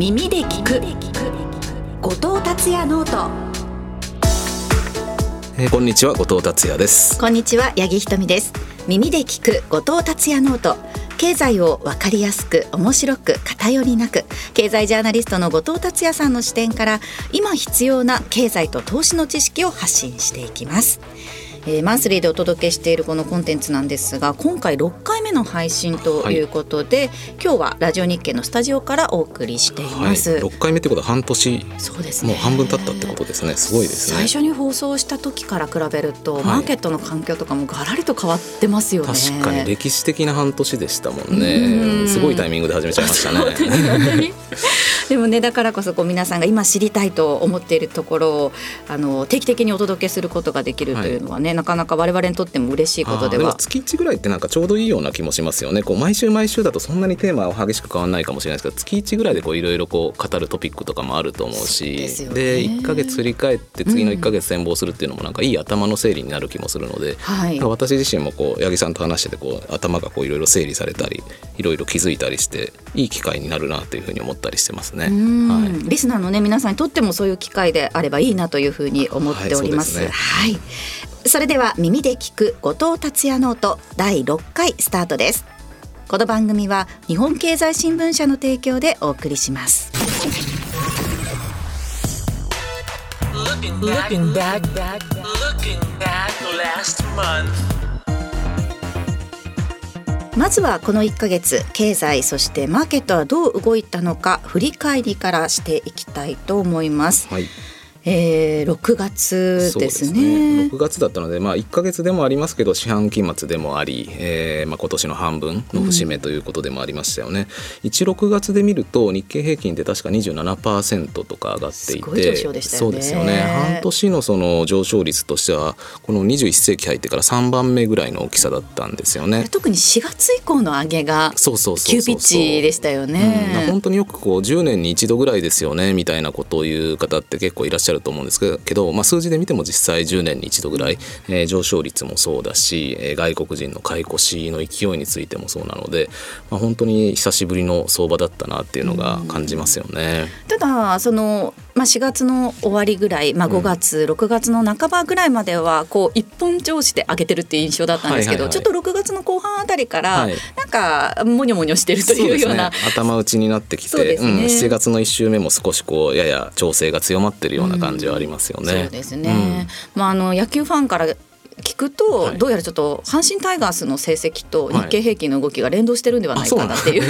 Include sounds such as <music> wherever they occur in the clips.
耳で聞く。後藤達也ノート。えーこんにちは。後藤達也です。こんにちは。八木ひとみです。耳で聞く。後藤達也 note。経済をわかりやすく面白く偏りなく。経済ジャーナリストの後藤達也さんの視点から今必要な経済と投資の知識を発信していきますえーマンスリーでお届けしているこのコンテンツなんですが今回6回目の配信ということで、今日はラジオ日経のスタジオからお送りしています、はい、6回目ってことは半年そうですね。もう半分経ったってことですね。すごいですね。最初に放送した時から比べると、はい。マーケットの環境とかもガラリと変わってますよね。確かに歴史的な半年でしたもんね。すごいタイミングで始めちゃいましたね。<laughs> でもねだからこそこう皆さんが今知りたいと思っているところをあの定期的にお届けすることができるというのはね、なかなか我々にとっても嬉しいことでは。月1ぐらいってなんかちょうどいいような気もしますよね。こう毎週毎週だとそんなにテーマは激しく変わらないかもしれないですけど月1ぐらいでこういろいろこう語るトピックとかもあると思うし。でね。で1ヶ月振り返って次の1ヶ月展望するっていうのもなんかいい頭の整理になる気もするので、はい。私自身もこう八木さんと話しててこう頭がこういろいろ整理されたりいろいろ気づいたりしていい機会になるなというふうに思ったりしてますね。うん。はい。リスナーのね皆さんにとってもそういう機会であればいいなというふうに思っております。はいね。はいそれでは耳で聞く後藤達也ノート第6回スタートです。この番組は日本経済新聞社の提供でお送りします。まずはこの1ヶ月経済そしてマーケットはどう動いたのか振り返りからしていきたいと思います。はいえー、6月ですね。6月だったので、まあ、1か月でもありますけど四半期末でもあり、えーまあ、今年の半分の節目ということでもありましたよね。16月で見ると日経平均って確か27%とか上がっていてねそうですよね半年のその上昇率としてはこの21世紀入ってから3番目ぐらいの大きさだったんですよね。特に4月以降の上げが急ピッチでしたようん、ね。本当によくこう10年に一度ぐらいですよねみたいなことを言う方って結構いらっしゃると思うんですけど、まあ、数字で見ても実際10年に1度ぐらい、えー上昇率もそうだし、えー外国人の買い越しの勢いについてもそうなので、まあ、本当に久しぶりの相場だったなっていうのが感じますよね。ただその、まあ、4月の終わりぐらい、まあ、5月、6月の半ばぐらいまではこう一本調子で上げてるっていう印象だったんですけど、ちょっと6月の後半あたりから、はい。なんかもにょもにょしてるというような。ね、頭打ちになってきて、ね。うん、7月の1週目も少しこうやや調整が強まってるような感じはありますよね。そうですね、まあ、あの野球ファンから聞くと、はい。どうやらちょっと阪神タイガースの成績とはい。日経平均の動きが連動してるんではないかなっていう、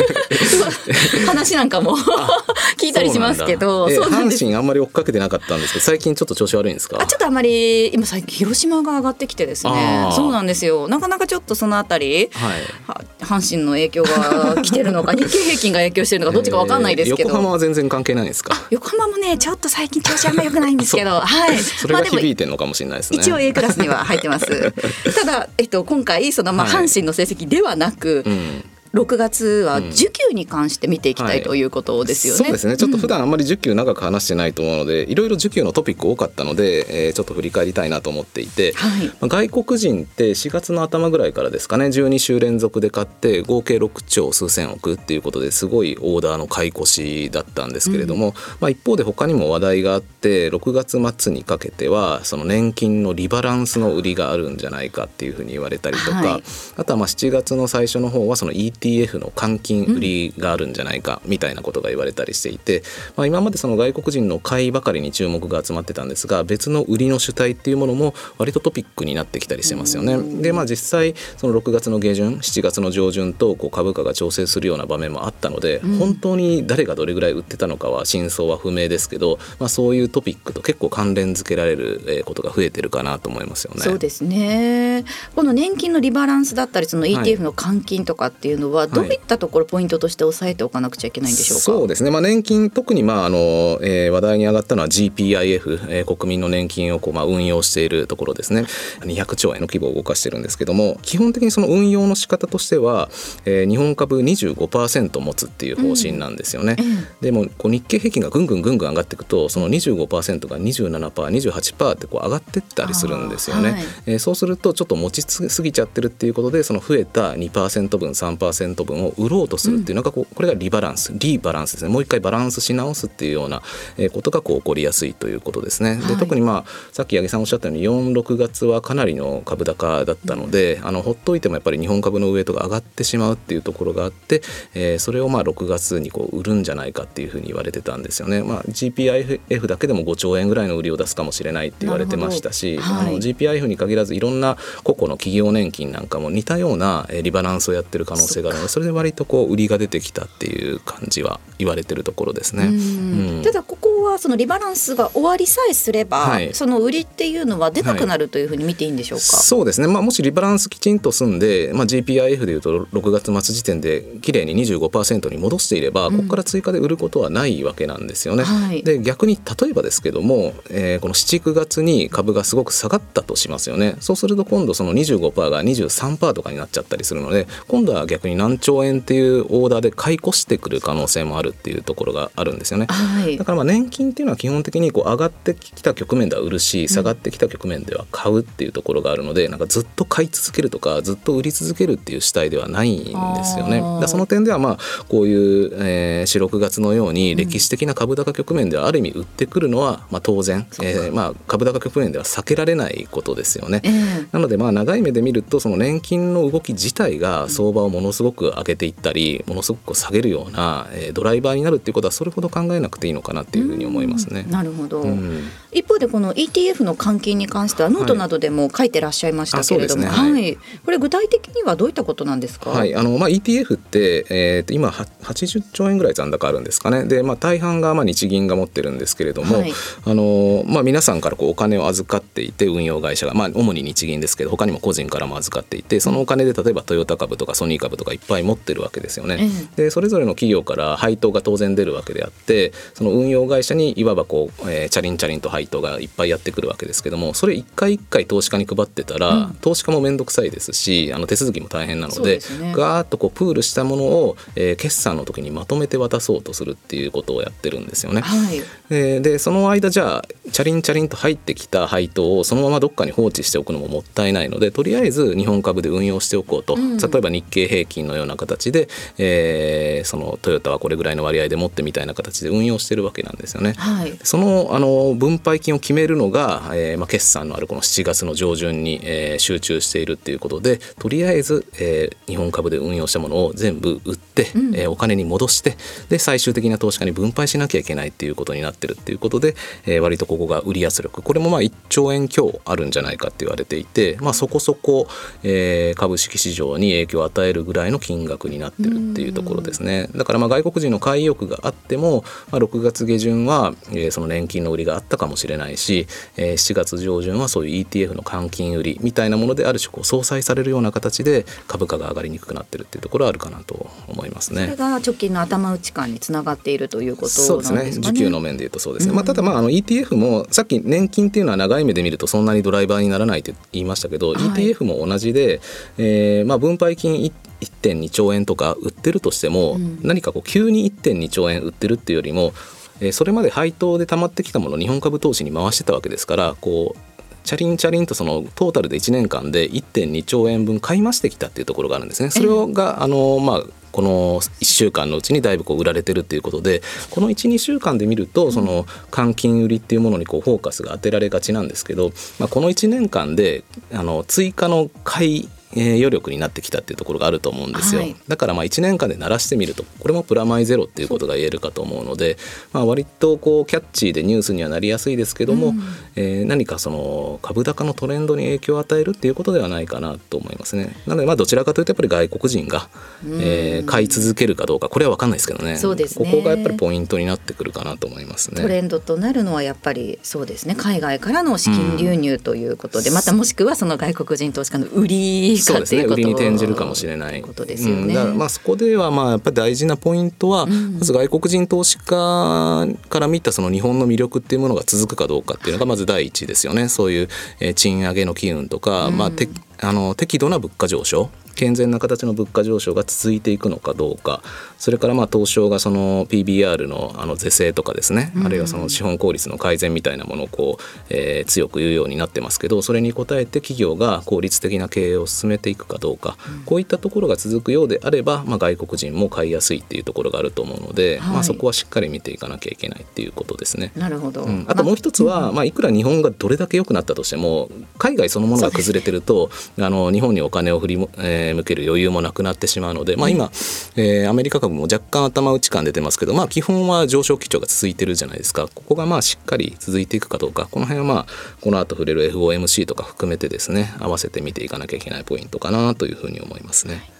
<laughs> 話なんかも <laughs> 聞いたりしますけど阪神あんまり追っかけてなかったんですけど最近ちょっと調子悪いんですか？あちょっとあまり今最近広島が上がってきてですね。そうなんですよ。なかなかちょっとそのあたりはい。は阪神の影響が来てるのか <laughs> 日経平均が影響してるのかどっちかわかんないですけど、えー横浜は全然関係ないんですか？横浜もねちょっと最近調子あんま良くないんですけど。はい。それがまあでも響いてるのかもしれないですね、一応 A クラスには入ってます。<laughs> ただ、えっと、今回そのまあはい。阪神の成績ではなく、うん6月は受給に関して見ていきたいはい。ということですよね。そうですね。ちょっと普段あんまり受給長く話してないと思うので、いろいろ受給のトピック多かったので、えーちょっと振り返りたいなと思っていて、はい。まあ外国人って4月の頭ぐらいからですかね12週連続で買って合計6兆数千億っていうことですごいオーダーの買い越しだったんですけれども、まあ、一方で他にも話題があって6月末にかけてはその年金のリバランスの売りがあるんじゃないかっていうふうに言われたりとか、はい。あとはまあ7月の最初の方はその ETF の換金売りがあるんじゃないかみたいなことが言われたりしていて、まあ、今までその外国人の買いばかりに注目が集まってたんですが別の売りの主体っていうものも割とトピックになってきたりしてますよね。でまあ実際その6月の下旬7月の上旬とこう株価が調整するような場面もあったので、本当に誰がどれぐらい売ってたのかは真相は不明ですけど、まあ、そういうトピックと結構関連付けられるえーことが増えてるかなと思いますよね。そうですねこの年金のリバランスだったりその ETF の換金とかっていうのはどういったところポイントとして押さえておかなくちゃいけないんでしょうか？そうですね、まあ、年金特にまああの、えー話題に上がったのは GPIF、えー国民の年金をこうまあ運用しているところですね200兆円の規模を動かしてるんですけども基本的にその運用の仕方としては、えー日本株25%持つっていう方針なんですよね。でもこう日経平均がぐんぐんぐんぐん上がっていくとその25%が 27%28% ってこう上がってったりするんですよね。はいえーそうするとちょっと持ちすぎちゃってるっていうことでその増えた2%分3%分を売ろうとするっていうののがこうこれがリバランスリバランスですね。もう一回バランスし直すっていうようなえーことがこう起こりやすいということですね。はい。で特にまあさっき八木さんおっしゃったように46月はかなりの株高だったので、あのほっといてもやっぱり日本株のウエイトが上がってしまうっていうところがあって、えーそれをまあ6月にこう売るんじゃないかっていうふうに言われてたんですよね。まあ、GPIF だけでも5兆円ぐらいの売りを出すかもしれないって言われてましたし、はい。あの GPIF に限らずいろんな個々の企業年金なんかも似たようなえーリバランスをやってる可能性があるのでそれで割とこう売りが出てきたっていう感じは言われてるところですね。うん。うん。ただここはそのリバランスが終わりさえすれば、はい。その売りっていうのは出なくなるというふうに見ていいんでしょうか？そうですね、まあ、もしリバランスきちんと済んで、まあ、GPIF でいうと6月末時点で綺麗に25%に戻していれば、ここから追加で売ることはないわけなんですよね。はい。で逆に例えばですけども、えーこの79月に株がすごく下がったとしますよね。そうすると今度その25%が23%とかになっちゃったりするので今度は逆に何兆円っていうオーダーで買い越してくる可能性もあるっていうところがあるんですよね。はいだからまあ年金っていうのは基本的にこう上がってきた局面では売るし下がってきた局面では買うっていうところがあるので、なんかずっと買い続けるとかずっと売り続けるっていう主体ではないんですよね。だその点ではまあこういう、えー、4、6月のように歴史的な株高局面ではある意味売ってくるのはまあ当然、えーまあ株高局面では避けられないことですよね。ええなのでまあ長い目で見るとその年金の動き自体が相場をものすごく上げていったりものすごく下げるようなえードライバーになるっていうことはそれほど考えなくていいのかなっていうふうに思いますね。なるほど、うん一方でこの ETF の換金に関してはノートなどでも書いてらっしゃいましたけれども、あそうですね。はい、これ具体的にはどういったことなんですか？はい、あのまあ ETF って、えーと今は80兆円ぐらい残高あるんですかね。で、まあ、大半がまあ日銀が持ってるんですけれども、はい。あのまあ、皆さんからこうお金を預かっていて運用会社が、まあ、主に日銀ですけど他にも個人からも預かっていてそのお金で例えばトヨタ株とかソニー株とかいっぱい持ってるわけですよね。でそれぞれの企業から配当が当然出るわけであってその運用会社にいわばこう、えーチャリンチャリンと配当がいっぱいやってくるわけですけどもそれ一回一回投資家に配ってたら、投資家も面倒くさいですしあの手続きも大変なのでね。ガーッとこうプールしたものを、えー決算の時にまとめて渡そうとするっていうことをやってるんですよね。はい、えーでその間じゃあチャリンチャリンと入ってきた配当をそのままどっかに放置しておくのももったいないのでとりあえず日本株で運用しておこうと、うん。例えば日経平均のような形で、えーそのトヨタはこれぐらいの割合で持ってみたいな形で運用してるわけなんですよね。はい、そのあの分配金を決めるのが、えーまあ、決算のあるこの7月の上旬に、えー集中しているっていうことでとりあえず、えー日本株で運用したものを全部売って、えーお金に戻してで最終的な投資家に分配しなきゃいけないっていうことになってるっていうことで、えー割とここが売り圧力。これもまあ1兆円強あるんじゃないかって言われていて、まあ、そこそこ、えー株式市場に影響を与えるぐらいの金額になってるっていうところですね。だからまあ外国人の買い意欲があっても、まあ、6月下旬は、えーその年金の売りがあったかもしれないし、えー7月上旬はそういう ETF の換金売りみたいなものである種こう相殺されるような形で株価が上がりにくくなってるっていうところはあるかなと思いますそれね。が直近の頭打ち感につながっているということそうですね。需給の面でいうとそうですね、まあ、ただまああの ETF もさっき年金っていうのは長い目で見るとそんなにドライバーにならないって言いましたけど、はい。ETF も同じで、えーまあ、分配金い1.2兆円とか売ってるとしても、うん。何かこう急に1.2兆円売ってるっていうよりも、えーそれまで配当で貯まってきたものを日本株投資に回してたわけですからこうチャリンチャリンとそのトータルで1年間で1.2兆円分買い増してきたっていうところがあるんですね。それがあのまあこの1週間のうちにだいぶこう売られてるっていうことでこの12週間で見るとその換金売りっていうものにこうフォーカスが当てられがちなんですけど、まあ、この1年間であの追加の買いえー余力になってきたっていうところがあると思うんですよ、はい。だからまあ1年間で鳴らしてみるとこれもプラマイゼロっていうことが言えるかと思うので、まあ、割とこうキャッチーでニュースにはなりやすいですけども、うん。えー何かその株高のトレンドに影響を与えるっていうことではないかなと思いますね。なのでまあどちらかというとやっぱり外国人が、えー買い続けるかどうかこれは分かんないですけどね。そうですね。ここがやっぱりポイントになってくるかなと思いますね。トレンドとなるのはやっぱりそうですね。海外からの資金流入ということで、またもしくはその外国人投資家の売りそうですね。かっていうこと。売りに転じるかもしれないことですよね。うん。だからまあそこではまあやっぱり大事なポイントは、ん。まず外国人投資家から見たその日本の魅力っていうものが続くかどうかっていうのがまず第一ですよね。そういうえー賃上げの機運とか、まあ、てあの適度な物価上昇健全な形の物価上昇が続いていくのかどうか。それからまあ東証がその PBR のあの是正とかですね、あるいはその資本効率の改善みたいなものをこう、えー強く言うようになってますけどそれに応えて企業が効率的な経営を進めていくかどうか、こういったところが続くようであれば、まあ、外国人も買いやすいっていうところがあると思うので、はい。まあ、そこはしっかり見ていかなきゃいけないっていうことですね。なるほど、うん、あともう一つは、まあ、いくら日本がどれだけ良くなったとしても海外そのものが崩れてると、あの日本にお金を振りも、えー向ける余裕もなくなってしまうので、まあ、今、えーアメリカ株も若干頭打ち感出てますけど、まあ、基本は上昇基調が続いてるじゃないですか。ここがまあしっかり続いていくかどうか。この辺はまあこの後触れる FOMC とか含めてですね合わせて見ていかなきゃいけないポイントかなというふうに思いますね。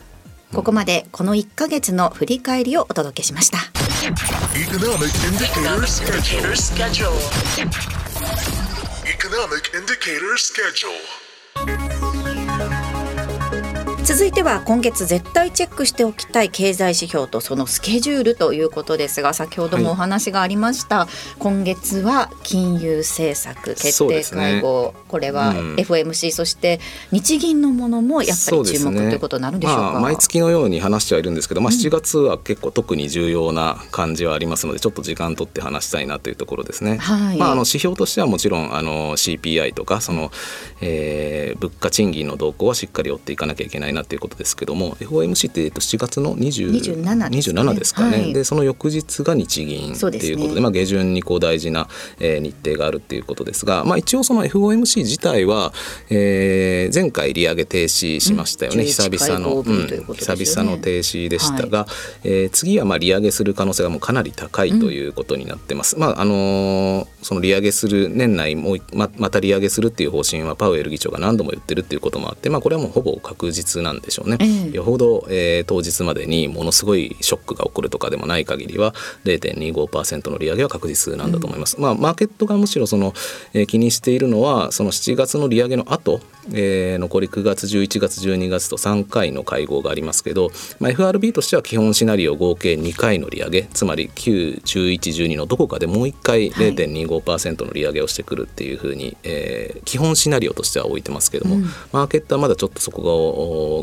ここまでこの1ヶ月の振り返りをお届けしました。Economic indicator Economic schedule. 続いては今月絶対チェックしておきたい経済指標とそのスケジュールということですが先ほどもお話がありました、今月は金融政策決定会合、これはうんそして日銀のものもやっぱり注目ということになるんでしょうか？まあ、毎月のように話してはいるんですけど、まあ、7月は結構特に重要な感じはありますのでちょっと時間取って話したいなというところですね。はい。まあ、あの指標としてはもちろんあの CPI とかその、えー物価賃金の動向はしっかり追っていかなきゃいけないなということですけども FOMC って、えっと、7月の20 27ですね。27ですかね、はい。でその翌日が日銀そうですねっていうことでまあ、下旬にこう大事な、えー日程があるっていうことですが、まあ、一応その FOMC 自体は、えー前回利上げ停止しましたよね、うん久々の、11会合分ということですよね。久々の停止でしたが、えー次はまあ利上げする可能性がもうかなり高いということになってます。まああのーその利上げする年内もういままた利上げするっていう方針はパウエル議長が何度も言ってるっていうこともあって、まあこれはもうほぼ確実なんでしょうね。ええよほど、えー当日までにものすごいショックが起こるとかでもない限りは0.25%の利上げは確実なんだと思います。まあマーケットがむしろその、えー気にしているのはその7月の利上げの後、えー残り9月11月12月と3回の会合がありますけど、まあ、FRB としては基本シナリオ合計2回の利上げつまり91112のどこかでもう1回はい0.25%の利上げをしてくるっていうふうに、えー基本シナリオとしては置いてますけども、うんマーケットはまだちょっとそこが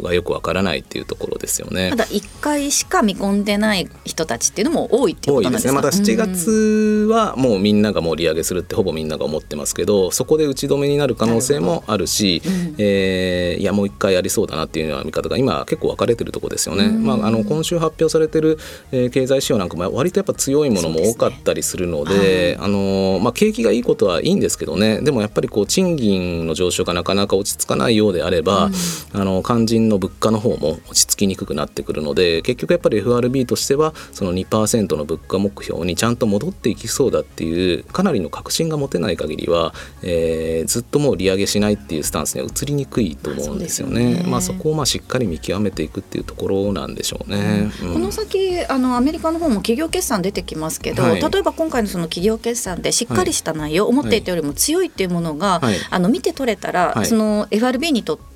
がよくわからないっていうところですよね。た。だ1回しか見込んでない人たちっていうのも多いっていうことなんですか？ですね。また7月はもうみんながもう利上げするってほぼみんなが思ってますけどそこで打ち止めになる可能性もあるしうん。えーいやもう一回やりそうだなっていうような見方が今結構分かれてるところですよね、うん。まあ、あの今週発表されてる、えー経済指標なんかも割とやっぱ強いものも多かったりするのでですねあのまあ、景気がいいことはいいんですけどね。でもやっぱりこう賃金の上昇がなかなか落ち着かないようであれば、あの肝心の物価の方も落ち着きにくくなってくるので結局やっぱり FRB としてはその2%の物価目標にちゃんと戻っていきそうだっていうかなりの確信が持てない限りは、えーずっともう利上げしないっていうスタンスには移りにくいと思うんですよそうですよね。ね。まあ、そこをまあしっかり見極めていくっていうところなんでしょうね。うん。この先あのアメリカの方も企業決算出てきますけど、はい。例えば今回のその企業決算でしっかりした内容、思っていたよりも強いっていうものが、はい。あの見て取れたら、はい。その FRB にとって、はい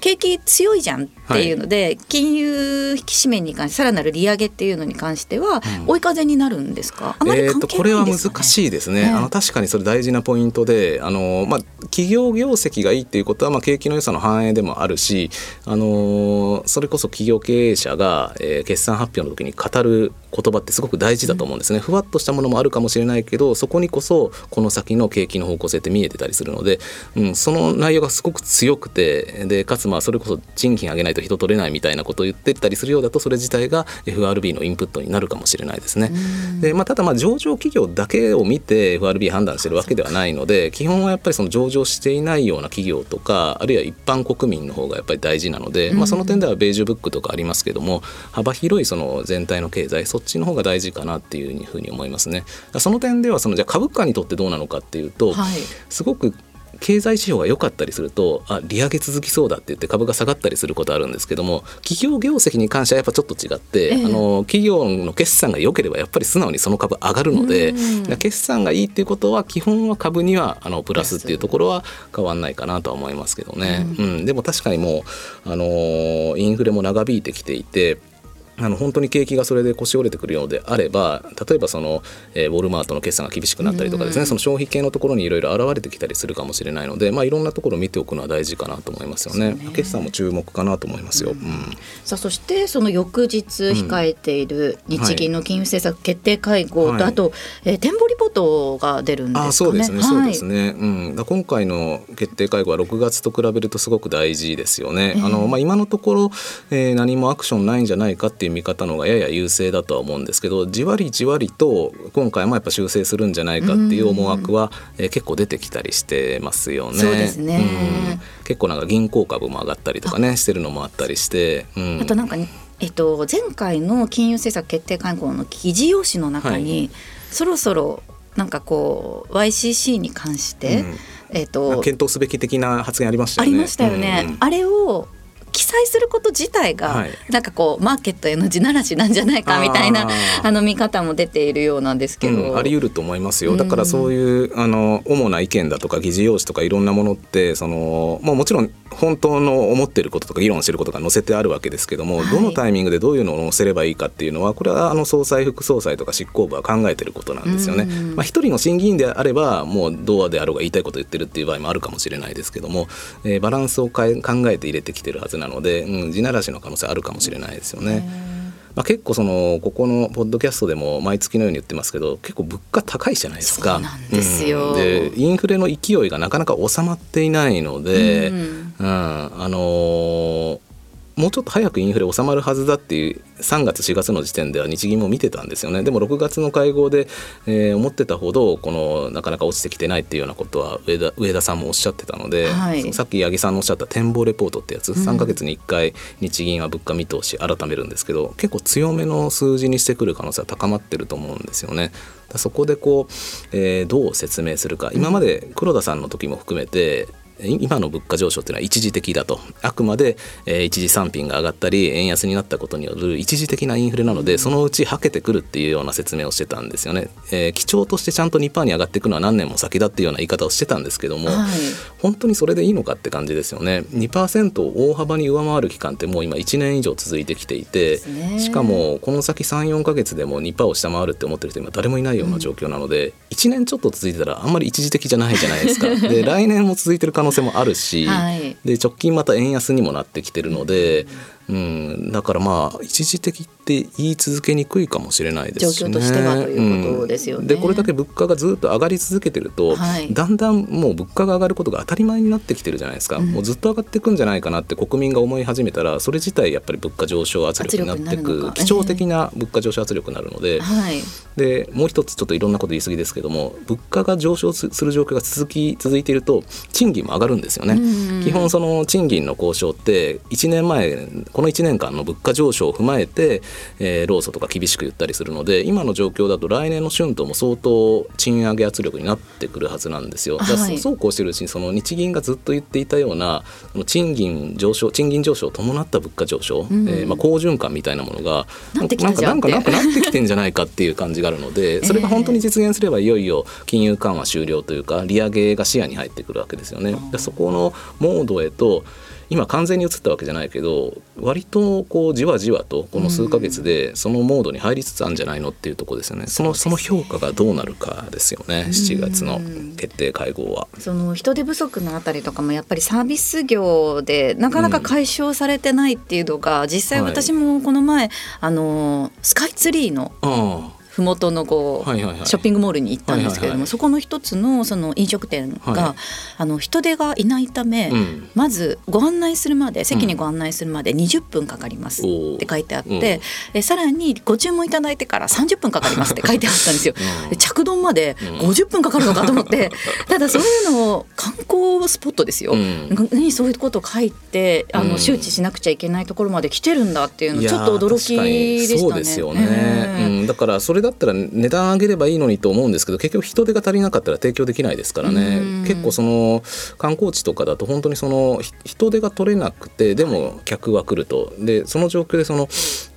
景気強いじゃんっていうので、金融引き締めに関してさらなる利上げっていうのに関しては、追い風になるんですか？あまりえー関係とこれはいなんですか、ね。難しいですね、ええ。あの確かにそれ大事なポイントであの、まあ、企業業績がいいっていうことは、まあ、景気の良さの反映でもあるしあのそれこそ企業経営者が、えー決算発表の時に語る言葉ってすごく大事だと思うんですね、ふわっとしたものもあるかもしれないけどそこにこそこの先の景気の方向性って見えてたりするので、うん、その内容がすごく強くてでかつまあそれこそ賃金上げないと人取れないみたいなことを言ってたりするようだとそれ自体が FRB のインプットになるかもしれないですね。でまあ、ただまあ上場企業だけを見て FRB 判断してるわけではないので基本はやっぱりその上場していないような企業とかあるいは一般国民の方がやっぱり大事なので、まあ、その点ではベージュブックとかありますけども幅広いその全体の経済そっちの方が大事かなっていうふうに思いますね。その点ではそのじゃあ株価にとってどうなのかっていうと、はいすごく経済指標が良かったりするとあ利上げ続きそうだって言って株が下がったりすることあるんですけども企業業績に関してはやっぱちょっと違って、ええ。あの企業の決算が良ければやっぱり素直にその株上がるので、決算がいいっていうことは基本は株にはあのプラスっていうところは変わんないかなとは思いますけどね、うん。でも確かにもうあのインフレも長引いてきていてあの本当に景気がそれで腰折れてくるようであれば例えばその、えーウォルマートの決算が厳しくなったりとかですね、その消費系のところにいろいろ現れてきたりするかもしれないので、まあ、いろんなところを見ておくのは大事かなと思いますよね。決算も注目かなと思いますよ。うんさあそしてその翌日控えている日銀の金融政策決定会合と、はいあと、えー展望リポートが出るんですかね。あそうですね、そうですね。ね、うん、だ今回の決定会合は6月と比べるとすごく大事ですよね。あのまあ、今のところ、えー何もアクションないんじゃないかっていう見方の方がやや優勢だとは思うんですけどじわりじわりと今回もやっぱ修正するんじゃないかっていう思惑は、えー結構出てきたりしてますよね。そうですね。うん。結構なんか銀行株も上がったりとかねしてるのもあったりして、うん、あとなんか、えっと、前回の金融政策決定会合の議事要旨の中に、はい。そろそろなんかこう YCC に関して、うん。えっまとあ検討すべき的な発言ありましたよね。ありましたよね、うんうん。あれを記載すること自体が、はい。なんかこうマーケットへの地ならしなんじゃないかみたいなあの見方も出ているようなんですけど、うん、あり得ると思いますよ。だからそういうあの主な意見だとか議事要旨とかいろんなものってその、まあ、もちろん本当の思ってることとか議論してることが載せてあるわけですけども、はいどのタイミングでどういうのを載せればいいかっていうのはこれはあの総裁副総裁とか執行部は考えてることなんですよね。うんまあ、一人の審議員であればもうどうであろうが言いたいこと言ってるっていう場合もあるかもしれないですけども、えーバランスを考えて入れてきてるはずなので、うん、地ならしの可能性あるかもしれないですよね。まあ、結構そのここのポッドキャストでも毎月のように言ってますけど結構物価高いじゃないですか。そうなんですよ。うん。でインフレの勢いがなかなか収まっていないので、ううんん。あのーもうちょっと早くインフレ収まるはずだっていう3月4月の時点では日銀も見てたんですよね。でも6月の会合で、えー思ってたほどこのなかなか落ちてきてないっていうようなことは上田上田さんもおっしゃってたので、はい。さっき八木さんのおっしゃった展望レポートってやつ、3ヶ月に1回日銀は物価見通し改めるんですけど結構強めの数字にしてくる可能性は高まってると思うんですよね。そこでこう、えーどう説明するか。今まで黒田さんの時も含めてい今の物価上昇っていうのは一時的だと。あくまで、えー一時産品が上がったり円安になったことによる一時的なインフレなのでそのうちはけてくるっていうような説明をしてたんですよね、えー基調としてちゃんと2%に上がっていくのは何年も先だっていうような言い方をしてたんですけども、はい本当にそれでいいのかって感じですよね。2%を大幅に上回る期間ってもう今1年以上続いてきていて、しかもこの先34ヶ月でも2%を下回るって思ってる人今誰もいないような状況なので、1年ちょっと続いてたらあんまり一時的じゃないじゃないですか。<laughs> で来年も続いてる可能性もあるし、はい。で直近また円安にもなってきてるので、うん、だからまあ一時的って言い続けにくいかもしれないですしね。状況としてはということですよね。うん。でこれだけ物価がずっと上がり続けてると、はい。だんだんもう物価が上がることが当たり前になってきてるじゃないですか、うん。もうずっと上がっていくんじゃないかなって国民が思い始めたらそれ自体やっぱり物価上昇圧力になって圧力になるのか。く基調的な物価上昇圧力になるので、はい。でもう一つちょっといろんなこと言い過ぎですけども物価が上昇すする状況が続き続いていると賃金も上がるんですよね。うん基本その賃金の交渉って1年前この1年間の物価上昇を踏まえて、えー労組とか厳しく言ったりするので今の状況だと来年の春闘も相当賃上げ圧力になってくるはずなんですよ。はい。そうこうしてるうちにその日銀がずっと言っていたような賃金上昇賃金上昇を伴った物価上昇、うん。えーまあ、好循環みたいなものがなんかなんかなんかなってきてんじゃないかっていう感じがあるので <laughs> それが本当に実現すればいよいよ金融緩和終了というか利上げが視野に入ってくるわけですよね。でそこのモードへと今完全に移ったわけじゃないけど割とこうじわじわとこの数ヶ月でそのモードに入りつつあるんじゃないのっていうところですよね。そのその評価がどうなるかですよね。7月の決定会合は。その人手不足のあたりとかもやっぱりサービス業でなかなか解消されてないっていうのが、実際はい私もこの前、あのスカイツリーのあ麓のこう、はいはいはい。ショッピングモールに行ったんですけれども、はいはいはい。そこの一つのその飲食店が、はい。あの人手がいないため、うん。まずご案内するまで席にご案内するまで20分かかりますって書いてあって、でさらにご注文いただいてから30分かかりますって書いてあったんですよ。<laughs> うん。で着丼までうん。50分かかるのかと思って、<laughs> ただそういうのを観光スポットですよ、うん。にそういうことを書いてあの、うん。周知しなくちゃいけないところまで来てるんだっていうのちょっと驚きでしたね。確かにそうですよね、ええうん、だからそれだだったら値段上げればいいのにと思うんですけど結局人手が足りなかったら提供できないですからね。結構その観光地とかだと本当にそのひ人手が取れなくてでも客は来ると。でその状況でその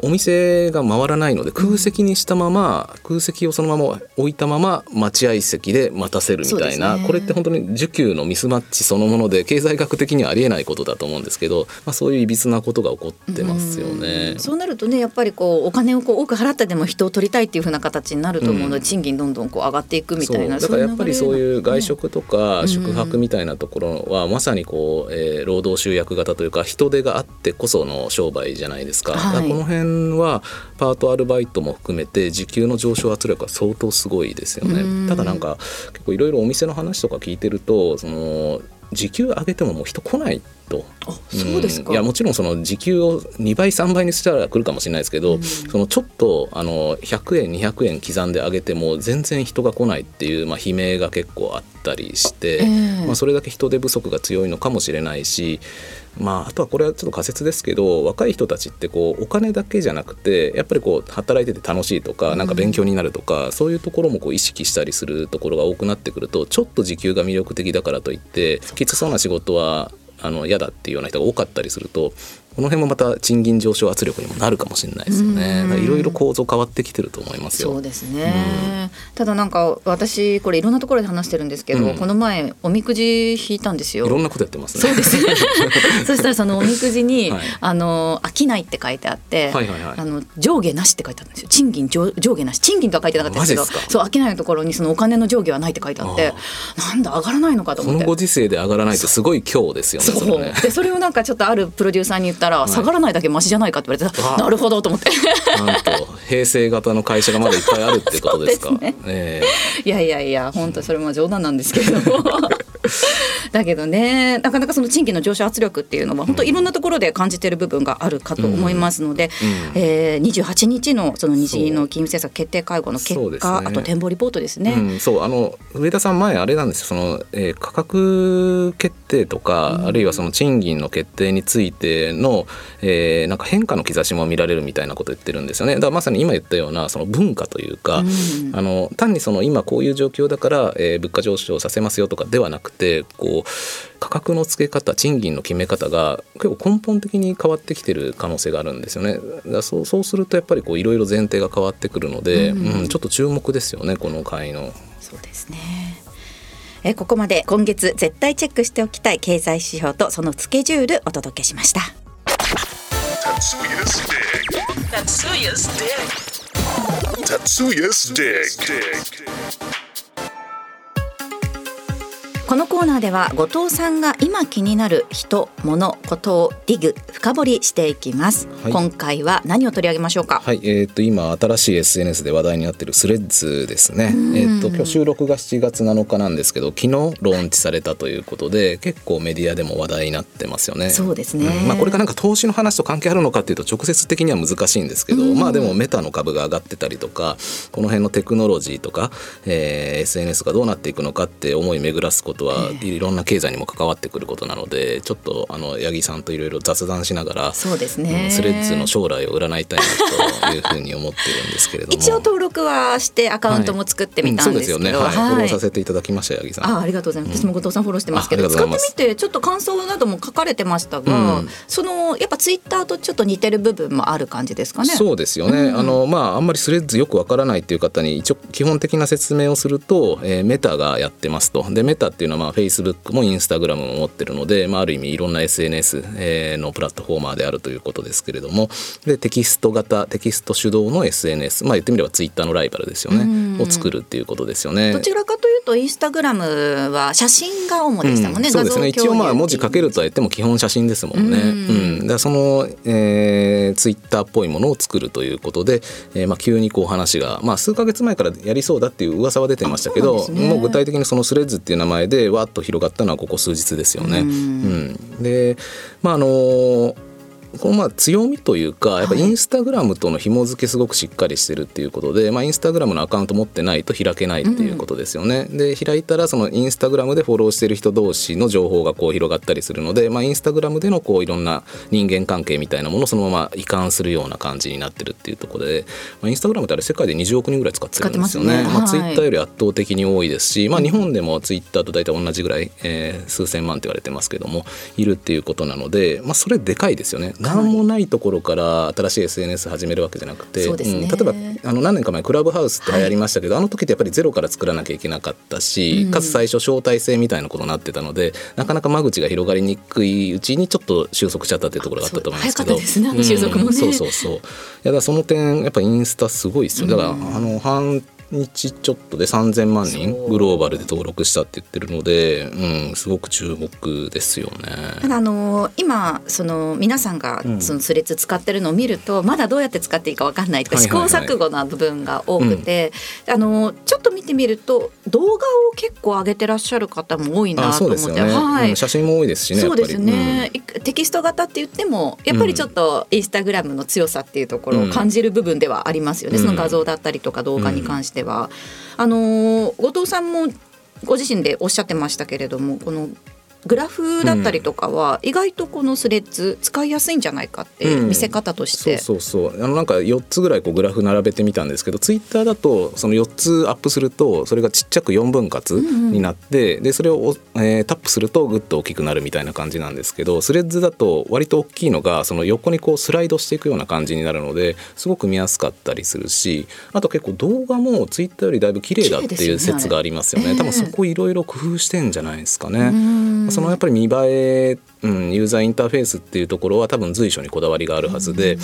お店が回らないので空席にしたまま空席をそのまま置いたまま待合席で待たせるみたいな、ね。これって本当に需給のミスマッチそのもので経済学的にはありえないことだと思うんですけど、まあ、そういういびつなことが起こってますよね。そうなるとねやっぱりこうお金をこう多く払ってでも人を取りたいっていう風な形になると思うので、賃金どんどんこう上がっていくみたいなそう。だからやっぱりそういう外食食とか宿泊みたいなところはまさにこう、えー労働集約型というか人手があってこその商売じゃないですか,、はい。この辺はパートアルバイトも含めて時給の上昇圧力は相当すごいですようん。ねただなんか結構いろいろお店の話とか聞いてるとその時給上げてももう人来ないと。あそうですか、ん。いやもちろんその時給を2倍3倍にしたら来るかもしれないですけど、そのちょっとあの100円200円刻んで上げても全然人が来ないっていう、まあ、悲鳴が結構あったりして、ええ。まあ、それだけ人手不足が強いのかもしれないし、まあ、あとはこれはちょっと仮説ですけど若い人たちってこうお金だけじゃなくてやっぱりこう働いてて楽しいとかなんか勉強になるとか、そういうところもこう意識したりするところが多くなってくるとちょっと時給が魅力的だからといってきつそうな仕事はあの嫌だっていうような人が多かったりするとこの辺もまた賃金上昇圧力にもなるかもしれないですよね。いろいろ構造変わってきてると思いますよ。そうですね、ただなんか私これいろんなところで話してるんですけど、うん。この前おみくじ引いたんですよ。いろんなことやってますね。そうです。<laughs> そしたらそのおみくじに、はい。あの商いって書いてあって、はいはいはい。あの上下なしって書いてあったんですよ。賃金上上下なし。賃金とは書いてなかったんですけどそう商いのところにそのお金の上下はないって書いてあってなんだ上がらないのかとこ思って。のご時世で上がらないってすごい今日ですよね。そね。でそれをなんかちょっとあるプロデューサーに言ったら、下がらないだけマシじゃないかって言われてわ <laughs> なるほどと思って。なんと平成型の会社がまだいっぱいあるってことですか。<laughs> ねえ。いやいやいや本当それも冗談なんですけれども <laughs> だけどねなかなかその賃金の上昇圧力っていうのは本当いろんなところで感じている部分があるかと思いますので、えー、28日のその日銀の金融政策決定会合の結果、ね。あと展望リポートですね。うん、そうあの上田さん前あれなんですよ。その、えー価格決定とか、あるいはその賃金の決定についての、えーなんか変化の兆しも見られるみたいなことを言ってるんですよね。だからまさに今言ったようなその文化というか、あの単にその今こういう状況だから、えー物価上昇させますよとかではなくてこう価格の付け方賃金の決め方が結構根本的に変わってきてる可能性があるんですよね。だからそうそうするとやっぱりこういろいろ前提が変わってくるので、うんちょっと注目ですよねこの会の。そうですねえーここまで今月絶対チェックしておきたい経済指標とそのスケジュールお届けしました。Tatsuya's このコーナーでは後藤さんが今気になる人物ことをディグ深掘りしていきます、はい。今回は何を取り上げましょうか、はい、えー、と今新しい SNS で話題になってるスレッズですね。えー、と今日収録が7月7日なんですけど昨日ローンチされたということで結構メディアでも話題になってますよね。そうですね。ん。まあ、これがなんか投資の話と関係あるのかっていうと直接的には難しいんですけど、まあでもメタの株が上がってたりとかこの辺のテクノロジーとか、えー SNS がどうなっていくのかって思い巡らすことはいろんな経済にも関わってくることなのでちょっとあの八木さんといろいろ雑談しながらそうですね。んスレッズの将来を占いたいなというふうに思ってるんですけれども。一応登録はしてアカウントも作ってみたんですけど、はい。うんそうですよね、はい。はい。フォローさせていただきました八木さん。あありがとうございます、私も後藤さんフォローしてますけど使ってみてちょっと感想なども書かれてましたが、うん。そのやっぱツイッターとちょっと似てる部分もある感じですかね。そうですよね、あのまああんまりスレッズよくわからないっていう方に一応基本的な説明をすると、えーメタがやってますと。でメタっていうのはまあ Facebook もインスタグラムも持ってるので、まあ、ある意味いろんな SNS、えーのプラットフォーマーであるということですけれども。でテキスト型テキスト主導の SNS まあ言ってみればツイッターのライバルですよね、を作るっていうことですよね。どちらかというとインスタグラムは写真が主でしたもんね、うんそうですね。一応まあ文字書けるとは言っても基本写真ですもんね。うん。だからその、えー、ツイッターっぽいものを作るということで、えーまあ、急にこう話が、まあ、数ヶ月前からやりそうだっていう噂は出てましたけど、ね。もう具体的にそのスレッズっていう名前でわっと広がったのはここ数日ですよね。うんでまああのこのまあ強みというかやっぱインスタグラムとの紐付けすごくしっかりしてるっていうことで、まあ、インスタグラムのアカウント持ってないと開けないっていうことですよね。で開いたらそのインスタグラムでフォローしてる人同士の情報がこう広がったりするので、まあ、インスタグラムでのこういろんな人間関係みたいなものをそのまま移管するような感じになってるっていうところで、まあ、インスタグラムってあれ世界で20億人ぐらい使ってるんですよね。ますねまあ、ツイはいッターより圧倒的に多いですし、まあ、日本でもツイッターと大体同じぐらい、えー数千万って言われてますけどもいるっていうことなので、まあ、それでかいですよね。何もないところから新しい SNS 始めるわけじゃなくて、そうん例えばあの何年か前クラブハウスって流行りましたけど、あの時ってやっぱりゼロから作らなきゃいけなかったし、かつ最初招待制みたいなことになってたのでなかなか間口が広がりにくいうちにちょっと収束しちゃったっていうところがあったと思いますけど。すね収束もね。うん。そうそうそう。いやだその点やっぱインスタすごいですよ。だから、あの半日ちょっとで3000万人グローバルで登録したって言ってるので、うん、すごく注目ですよね。ただあの今その皆さんがそのスレッズ使ってるのを見ると、まだどうやって使っていいかわかんないとか、試行錯誤な部分が多くて、あのちょっと見てみると動画を結構上げてらっしゃる方も多いなあと思って、ね、はい、うん写真も多いですしねそうですね。やっ、いテキスト型って言ってもやっぱりちょっとインスタグラムの強さっていうところを感じる部分ではありますよね、うん。その画像だったりとか動画に関しては。あの後藤さんもご自身でおっしゃってましたけれどもこのグラフだったりとかは意外とこのスレッズ使いやすいんじゃないかって見せ方として、そうそうそう。あのなんか4つぐらいこうグラフ並べてみたんですけどツイッターだとその4つアップするとそれがちっちゃく4分割になって、でそれをお、えータップするとグッと大きくなるみたいな感じなんですけどスレッズだと割と大きいのがその横にこうスライドしていくような感じになるのですごく見やすかったりするしあと結構動画もツイッターよりだいぶ綺麗だっていう説がありますよね。あれ多分そこいろいろ工夫してんじゃないですかね。ん。そのやっぱり見栄え、うん、ユーザーインターフェースっていうところは多分随所にこだわりがあるはずで,、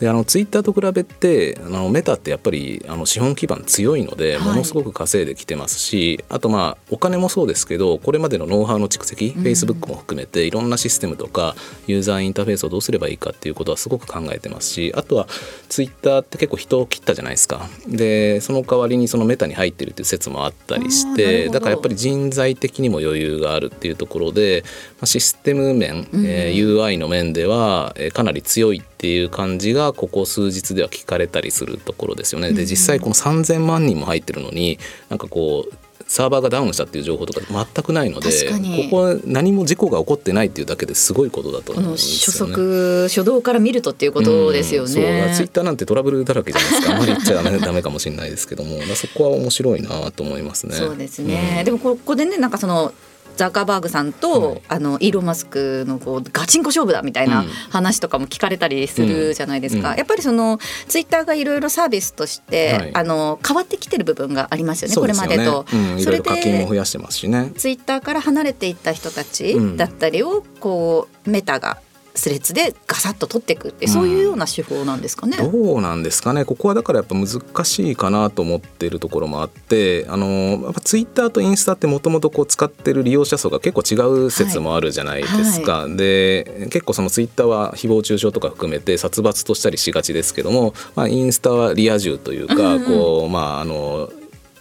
であのツイッターと比べてあのメタってやっぱりあの資本基盤強いのではい。ものすごく稼いできてますし、あとまあお金もそうですけどこれまでのノウハウの蓄積、Facebook も含めていろんなシステムとかユーザーインターフェースをどうすればいいかっていうことはすごく考えてますしあとはツイッターって結構人を切ったじゃないですか。でその代わりにそのメタに入ってるっていう説もあったりしてだからやっぱり人材的にも余裕があるっていうところで、まあ、システム面、えー UI の面では、えーかなり強いっていう感じがここ数日では聞かれたりするところですよね。で実際この3,000万人も入ってるのになんかこうサーバーがダウンしたっていう情報とか全くないのでここは何も事故が起こってないっていうだけですごいことだとこ思うんですよね。速初動から見るとっていうことですようんそう。ツイッターなんてトラブルだらけじゃないですかあんまり言っちゃダメ <laughs> ダメかもしれないですけどもそこは面白いなと思いますね。そうですね、でもここでねなんかそのザッカーバーグさんと、はい。あのイーロン・マスクのこうガチンコ勝負だみたいなうん。話とかも聞かれたりするじゃないですか、うん。やっぱりそのツイッターがいろいろサービスとして、はい。あの変わってきてる部分がありますよねこれまでと。うん、いそれろいろ課金もで増やしてますしね。ツイッターから離れていった人たちうんだったりをこうメタがスレッズでガサッと取っていくってそういうような手法なんですかね。どうなんですかね。ここはだからやっぱ難しいかなと思っているところもあってあのやっぱツイッターとインスタってもともと使ってる利用者層が結構違う説もあるじゃないですか、で結構そのツイッターは誹謗中傷とか含めて殺伐としたりしがちですけども、まあ、インスタはリア充というか、うんうん。こうまああの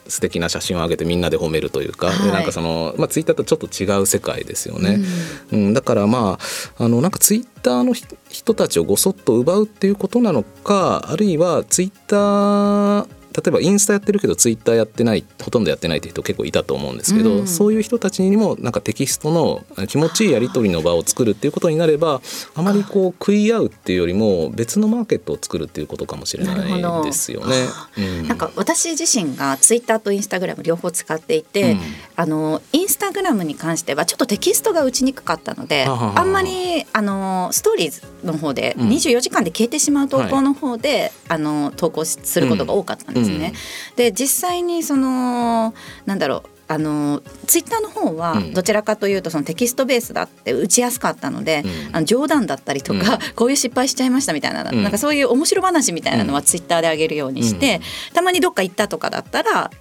素敵な写真を上げてみんなで褒めるというか、はいでなんかその、まあ、ツイッターとちょっと違う世界ですよね。うんだからまああのなんかツイッターのひ人たちをごそっと奪うっていうことなのかあるいはツイッター例えばインスタやってるけどツイッターやってないほとんどやってないって人結構いたと思うんですけど、うん。そういう人たちにもなんかテキストの気持ちいいやり取りの場を作るっていうことになればあまりこう食い合うっていうよりも別のマーケットを作るっていうことかもしれないですよね。うん。なんか私自身がツイッターとインスタグラム両方使っていて、うん。あのインスタグラムに関してはちょっとテキストが打ちにくかったのであんまりあのストーリーズの方でうん。24時間で消えてしまう投稿の方で、あの投稿しすることが多かったんですね。で実際にそのなんだろうあのツイッターの方はうん。どちらかというとそのテキストベースだって打ちやすかったので、うん。あの冗談だったりとか、うん。こういう失敗しちゃいましたみたいな、うん。なんかそういう面白話みたいなのはツイッターで上げるようにして、たまにどっか行ったとかだったら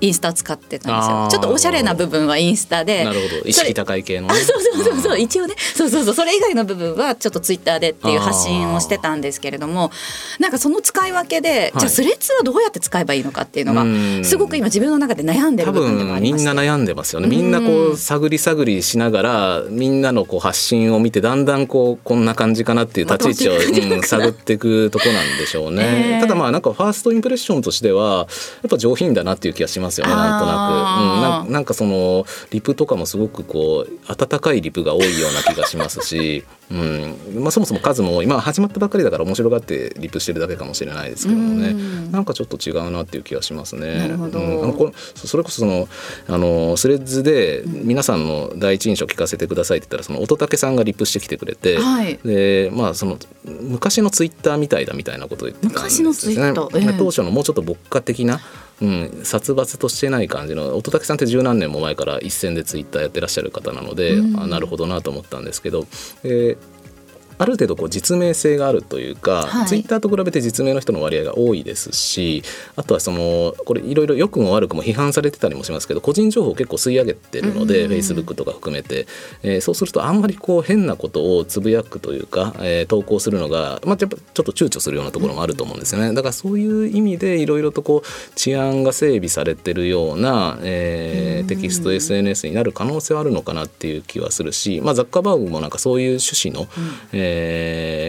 インスタ使ってたんですよ。ちょっとおしゃれな部分はインスタで。なるほど。意識高い系のね。<laughs> あそうそうそうそう。一応ね。そうそうそう。それ以外の部分はちょっとツイッターでっていう発信をしてたんですけれどもなんかその使い分けで、じゃあスレッズはどうやって使えばいいのかっていうのがうん。すごく今自分の中で悩んでる多部分でもあ分みんりまして。な悩んでますよね。みんなこう探り探りしながらみんなのこう発信を見てだんだんこうこんな感じかなっていう立ち位置を、うん探っていくとこなんでしょうね、<laughs> ええ。ただまあなんかファーストインプレッションとしてはやっぱ上品だなっていう気がしますよねなんとなく、うん、なんなんかそのリプとかもすごくこう温かいリプが多いような気がしますし、<laughs> うん。まあ、そもそも数も多いまあ始まったばっかりだから面白がってリプしてるだけかもしれないですけどもね。うん。なんかちょっと違うなっていう気がしますね。うん。あのこそれこそそのあのスレッズで皆さんの第一印象聞かせてくださいって言ったらその乙武さんがリプしてきてくれて、はい。でまあその昔のツイッターみたいだみたいなことを言ってたんですよね。昔のツイッター。ええ。当初のもうちょっと牧歌的な、うん、殺伐としてない感じの乙武さんって十何年も前から一線でツイッターやってらっしゃる方なので、うんあなるほどなと思ったんですけど。えーある程度こう実名性があるというか、はい。ツイッターと比べて実名の人の割合が多いですしあとはそのこれいろいろ良くも悪くも批判されてたりもしますけど個人情報を結構吸い上げてるので、うん Facebook とか含めて、えーそうするとあんまりこう変なことをつぶやくというか、えー投稿するのが、まあ、やっぱちょっと躊躇するようなところもあると思うんですよね。だからそういう意味でいろいろとこう治安が整備されてるような、えーテキスト SNS になる可能性はあるのかなっていう気はするし、まあ、ザッカーバーグもなんかそういう趣旨の、えー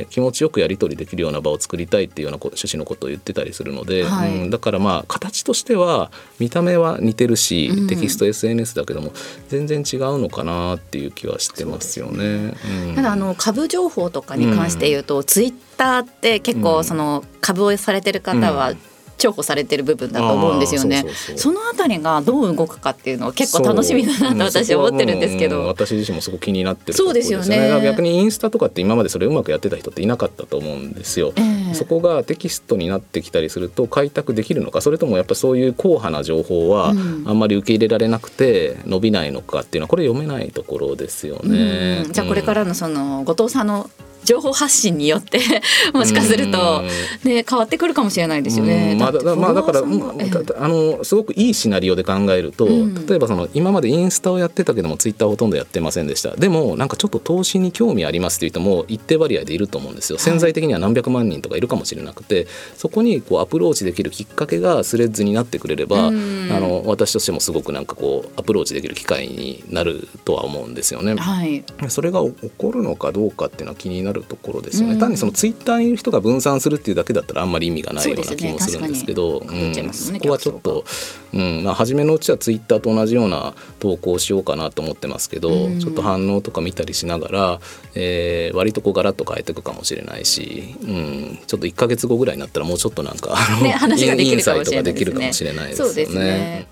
気持ちよくやり取りできるような場を作りたいっていうようなこ趣旨のことを言ってたりするので、はい。うんだからまあ形としては見た目は似てるし、うん。テキスト SNS だけども全然違うのかなっていう気はしてますよね。うん。ただあの株情報とかに関して言うと、ツイッターって結構その株をされてる方は重宝されてる部分だと思うんですよね。そのあたりがどう動くかっていうのは結構楽しみだなと私は思ってるんですけど。私自身もすごく気になってるそうですよね。逆にインスタとかって今までそれうまくやってた人っていなかったと思うんですよ。ええ。そこがテキストになってきたりすると開拓できるのかそれともやっぱそういう硬派な情報はうん。あんまり受け入れられなくて伸びないのかっていうのはこれ読めないところですよね。うん。じゃあこれからのその後藤さんの情報発信によって <laughs> もしかすると、ね、変わってくるかもしれないですよね。うん。まあ、だまあだから、あのすごくいいシナリオで考えると、うん。例えばその今までインスタをやってたけどもツイッターほとんどやってませんでした。でもなんかちょっと投資に興味ありますっていう人も一定割合でいると思うんですよ。潜在的には何百万人とかいるかもしれなくてそこにこうアプローチできるきっかけがスレッズになってくれれば、うん。あの私としてもすごくなんかこうアプローチできる機会になるとは思うんですよね。はい、それが起こるのかどうかっていうのは気になるところですよね。うん。単にそのツイッターにいる人が分散するっていうだけだったらあんまり意味がないようなそうですね。気もするんですけど、確かに。うん。増えちゃいますもんねそこはちょっと、うん。まあ、初めのうちはツイッターと同じような投稿をしようかなと思ってますけど、うん。ちょっと反応とか見たりしながら、えー割とこうガラッと変えていくかもしれないし、うん、ちょっと1か月後ぐらいになったらもうちょっとなんか、あのね、話ができインるかもサイトができしれないですね。るかもしれないですよそうですね。ね。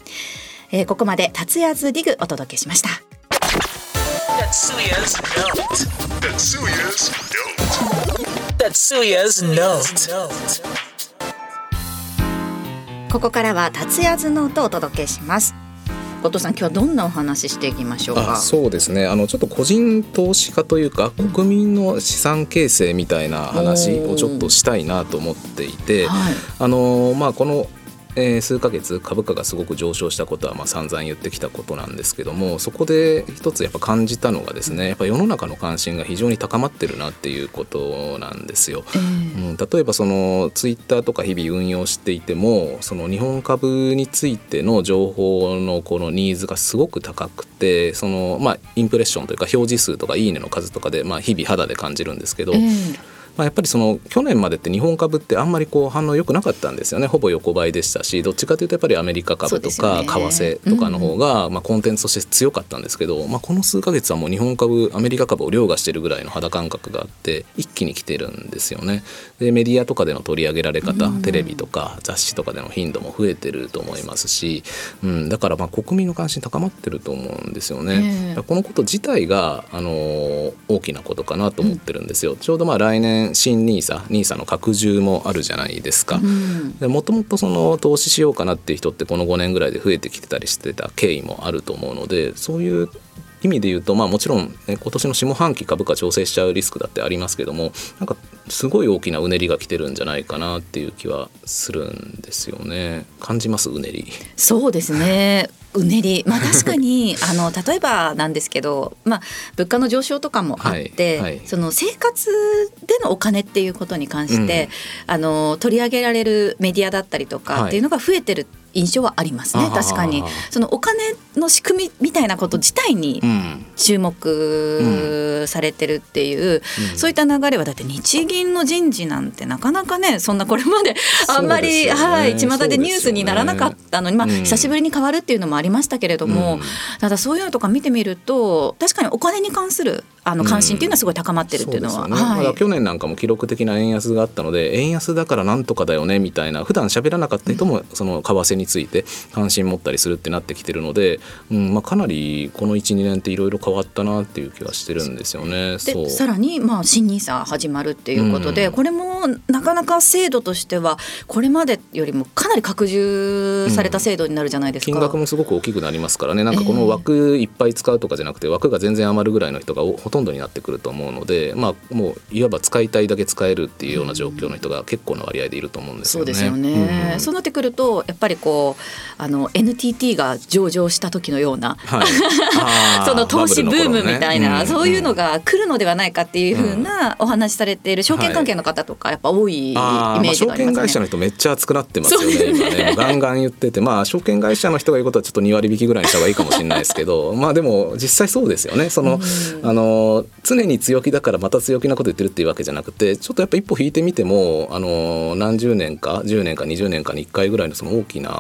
えーここまで達也ズディグお届けしました。Note. ここからは達也ズノートをお届けします。後藤さん今日はどんなお話ししていきましょうか？あそうですねあのちょっと個人投資家というか国民の資産形成みたいな話をちょっとしたいなと思っていて、はいあのまあこのえー数ヶ月株価がすごく上昇したことはまあ散々言ってきたことなんですけどもそこで一つやっぱ感じたのがですねやっぱ世の中の関心が非常に高まってるなっていうことなんですよ。えーうん、例えばそのツイッターとか日々運用していてもその日本株についての情報のこのニーズがすごく高くてそのまあインプレッションというか表示数とかいいねの数とかでまあ日々肌で感じるんですけど、えーまあ、やっぱりその去年までって日本株ってあんまりこう反応良くなかったんですよねほぼ横ばいでしたしどっちかというとやっぱりアメリカ株とか為替とかの方がまあコンテンツとして強かったんですけど、まあ、この数ヶ月はもう日本株アメリカ株を凌駕してるぐらいの肌感覚があって一気に来てるんですよね。でメディアとかでの取り上げられ方、テレビとか雑誌とかでの頻度も増えてると思いますし、うん、だからまあ国民の関心高まってると思うんですよね。ええこのこと自体が、あのー大きなことかなと思ってるんですよ。ちょうどまあ来年新 NISA NISA の拡充もあるじゃないですか。もともとその投資しようかなっていう人ってこの5年ぐらいで増えてきてたりしてた経緯もあると思うのでそういう意味で言うと、まあ、もちろん、ね、今年の下半期株価調整しちゃうリスクだってありますけどもなんかすごい大きなうねりが来てるんじゃないかなっていう気はするんですよね感じます？うねりそうですね。うねり、<laughs> まあ、確かに <laughs> あの例えばなんですけど、まあ、物価の上昇とかもあって、はい。はいその生活でのお金っていうことに関して、あの取り上げられるメディアだったりとかはい。っていうのが増えてる印象はありますね、確かに。そのお金の仕組みみたいなこと自体にうん。注目されてるっていう、そういった流れはだって日銀の人事なんてなかなかねそんなこれまであんまり、ねはい巷でニュースにならなかったのに、まあうん。久しぶりに変わるっていうのもありましたけれども、うん。ただそういうのとか見てみると確かにお金に関するあの関心っていうのはすごい高まってるっていうのは、そうですよね。はい。去年なんかも記録的な円安があったので円安だからなんとかだよねみたいな普段喋らなかった人もその為替について関心持ったりするってなってきてるので、うんまあ、かなりこの12年っていろいろ変わったなっていう気はしてるんですよね。でさらにまあ新ニーサ始まるっていうことで、うんこれもなかなか制度としてはこれまでよりもかなり拡充された制度になるじゃないですか。金額もすごく大きくなりますからねなんかこの枠いっぱい使うとかじゃなくて枠が全然余るぐらいの人がおほとんどになってくると思うので、まあ、もういわば使いたいだけ使えるっていうような状況の人が結構な割合でいると思うんですよね。そうですよね、うんそうなってくるとやっぱりこうあの NTT が上場した時のようなはい。<laughs> その投資ブームみたいな、ねそういうのが来るのではないかっていうふうなお話しされている証券関係の方とかやっぱ多いイメあージがありますね。証券会社の人めっちゃ熱くなってますよねね。ガンガン言っててまあ証券会社の人が言うことはちょっと2割引きぐらいにした方がいいかもしれないですけど <laughs> まあでも実際そうですよね。その、あの常に強気だからまた強気なこと言ってるっていうわけじゃなくてちょっとやっぱ一歩引いてみてもあの何十年か10年か20年かに1回ぐらいのその大きな、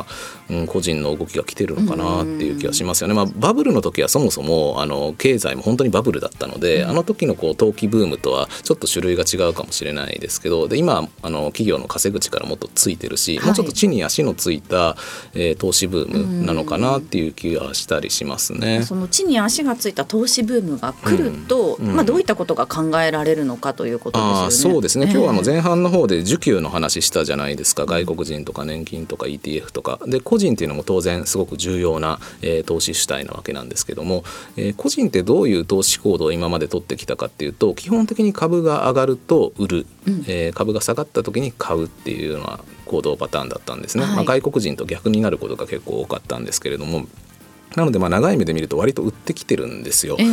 うん、個人の動きが来てるのかなっていう気がしますよね。まあ、バブルの時はそもそもあの経済も本当にバブルだったので、あの時のこう投機ブームとはちょっと種類が違うかもしれないですけどで今あの企業の稼ぐ力もっとついてるし、はい。もうちょっと地に足のついた、えー投資ブームなのかなっていう気がしたりしますね。その地に足がついた投資ブームが来ると、うんうん。まあどういったことが考えられるのかということですよね。そうですね。今日はあのえ前半の方で需給の話したじゃないですか。外国人とか年金とか ETF とかで個人っていうのも当然すごく重要な、えー投資主体なわけなんですけども、えー個人ってどういう投資行動を今まで取ってきたかっていうと基本的に株が上がると売る、えー株が下がった時に買うっていうような行動パターンだったんですね、はい。まあ、外国人と逆になることが結構多かったんですけれどもなのでまあ長い目で見ると割と売ってきてるんですよ。え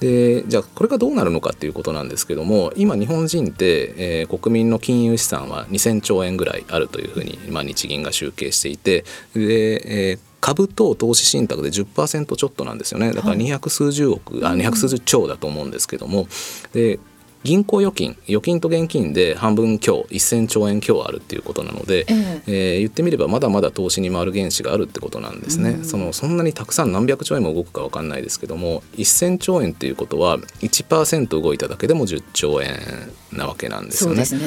え。でじゃあこれがどうなるのかっていうことなんですけども今日本人って、えー国民の金融資産は2,000兆円ぐらいあるというふうに、まあ、日銀が集計していてで、えー株と投資信託で10%ちょっとなんですよね。だから二百数十億、あ二百数十兆だと思うんですけども。で銀行預金預金と現金で半分強1,000兆円強あるっていうことなので、ええ。ー言ってみればまだまだ投資に回る原資があるってことなんですね、そのそんなにたくさん何百兆円も動くか分かんないですけども1,000兆円っていうことは1%動いただけでも10兆円なわけなんですよね。そう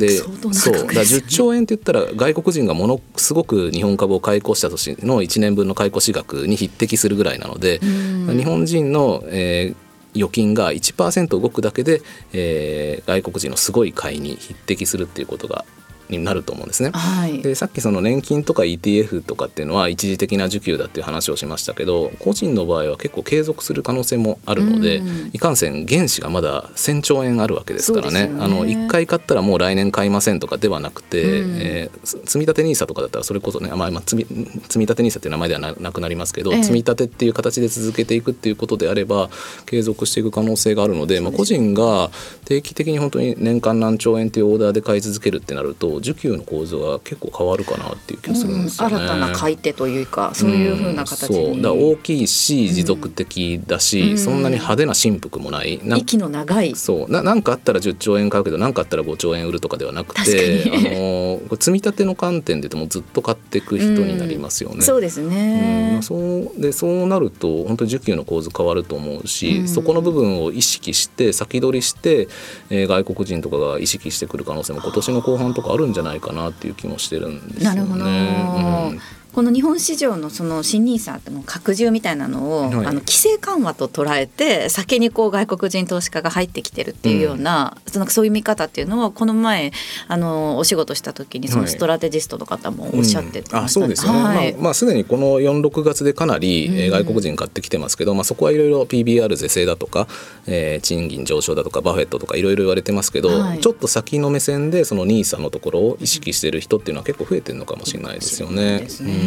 でそうだから額ですね10兆円って言ったら外国人がものすごく日本株を買い越した年の1年分の買い越し額に匹敵するぐらいなので日本人の、えー預金が1%動くだけで、えー外国人のすごい買いに匹敵するっていうことがになると思うんですね。はい。でさっきその年金とか ETF とかっていうのは一時的な需給だっていう話をしましたけど個人の場合は結構継続する可能性もあるので、うん。いかんせん原資がまだ1,000兆円あるわけですからね。ね。あの1回買ったらもう来年買いませんとかではなくて、うん。えーつ積立 NISA とかだったらそれこそね、まあ、まあ積み積立 NISA っていう名前ではななくなりますけど、ええ。積み立てっていう形で続けていくっていうことであれば継続していく可能性があるのでまあ、個人が定期的に本当に年間何兆円っていうオーダーで買い続けるってなると需給の構造は結構変わるかなっていう気がするんですよね。新たな買い手というかそういうふうな形に、うんそう。だ大きいし持続的だし、うん。そんなに派手な振幅もない。なん息の長い。そう。ななんかあったら10兆円買うけど何かあったら5兆円売るとかではなくてあの積み立ての観点で言もずっと買っていく人になりますよね。<laughs> そうですうん。ね、そうでそうなると本当に需給の構図変わると思うし、うん。そこの部分を意識して先取りして、えー外国人とかが意識してくる可能性も今年の後半とかあるんじゃないかなっていう気もしてるんですよね。なるほど、うんこの日本市場のその新ニーサの拡充みたいなのを、はい。あの規制緩和と捉えて先にこう外国人投資家が入ってきてるっていうような,、そのそういう見方っていうのはこの前あのお仕事した時にそのはい。ストラテジストの方もおっしゃってました、うん。あそうですよね、はい。まあまあ、すでにこの46月でかなり、えー外国人買ってきてますけど、まあ、そこはいろいろ PBR 是正だとか、えー賃金上昇だとかバフェットとかいろいろ言われてますけど、はい。ちょっと先の目線でその NISA のところを意識してる人っていうのは結構増えてるのかもしれないですよね。うん。ね。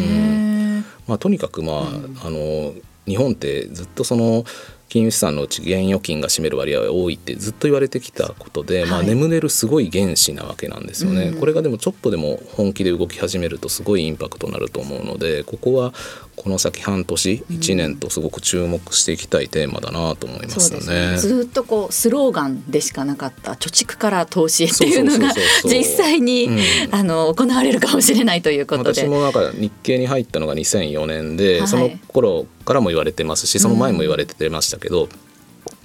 まあ、とにかく、まああの日本ってずっとその金融資産のうち現預金が占める割合が多いってずっと言われてきたことで、まあ、はい眠れるすごい原資なわけなんですよね、うん。これがでもちょっとでも本気で動き始めるとすごいインパクトになると思うのでここはこの先半年1年とすごく注目していきたいテーマだなと思いますよそうですね。ね。ずっとこうスローガンでしかなかった貯蓄から投資っていうのが実際に、うん。あの行われるかもしれないということで。私もなんか日経に入ったのが2004年で、はい。その頃からも言われてますしその前も言われてましたけど、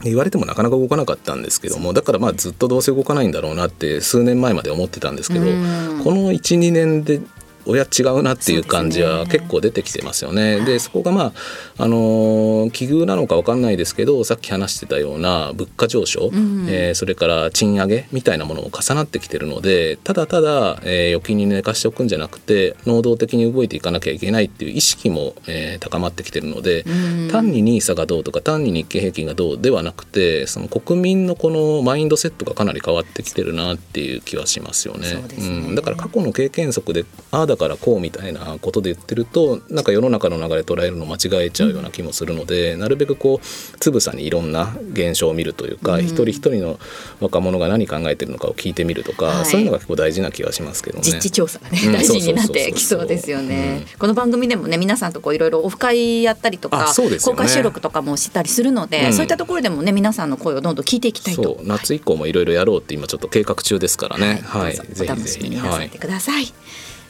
言われてもなかなか動かなかったんですけどもだからまあずっとどうせ動かないんだろうなって数年前まで思ってたんですけど、うん。この12年で親違うなっていう感じは結構出てきてますよね。でそこがまああのー奇遇なのかわかんないですけどさっき話してたような物価上昇、んえーそれから賃上げみたいなものも重なってきてるのでただただ、えー預金に寝かしておくんじゃなくて能動的に動いていかなきゃいけないっていう意識も、えー高まってきてるので、うん単に NISA がどうとか単に日経平均がどうではなくてその国民のこのマインドセットがかなり変わってきてるなっていう気はしますよね。そうん。だから過去の経験則でああだからこうみたいなことで言ってるとなんか世の中の流れ捉えるの間違えちゃうような気もするので、なるべくこうつぶさにいろんな現象を見るというか、一人一人の若者が何考えてるのかを聞いてみるとか、はい。そういうのが結構大事な気がしますけどね。実地調査がね、うん。<laughs> 大事になってきそうですよね。この番組でもね皆さんとこういろいろオフ会やったりとか、ね。公開収録とかもしたりするので、うん。そういったところでもね皆さんの声をどんどん聞いていきたいと。夏以降もいろいろやろうって今ちょっと計画中ですからね。はい、どうぞぜひお楽しみぜひはいになさってください。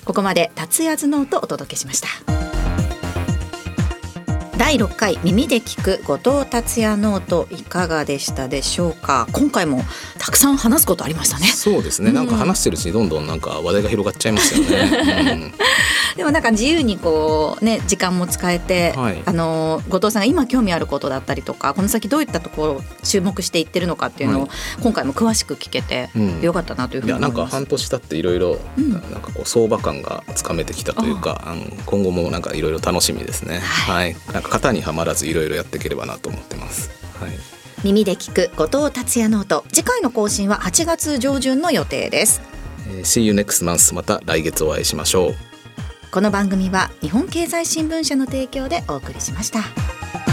ここまで達也ノートお届けしました。第6回耳で聞く後藤達也ノートいかがでしたでしょうか？今回もたくさん話すことありましたね。そうですね、なんか話してるうちにどんどんなんか話題が広がっちゃいますよね。<laughs> でもなんか自由にこうね時間も使えて、はい。あの後藤さんが今興味あることだったりとかこの先どういったところを注目していってるのかっていうのを、はい。今回も詳しく聞けてうん。よかったなというふうん、いやなんか。半年経っていろいろなんかこう相場感がつかめてきたというか、あの今後もなんかいろいろ楽しみですね。はい、なんか型にはまらずいろいろやっていければなと思ってます。はい。耳で聞く後藤達也ノート次回の更新は8月上旬の予定ですえー See you next month また来月お会いしましょう。この番組は日本経済新聞社の提供でお送りしました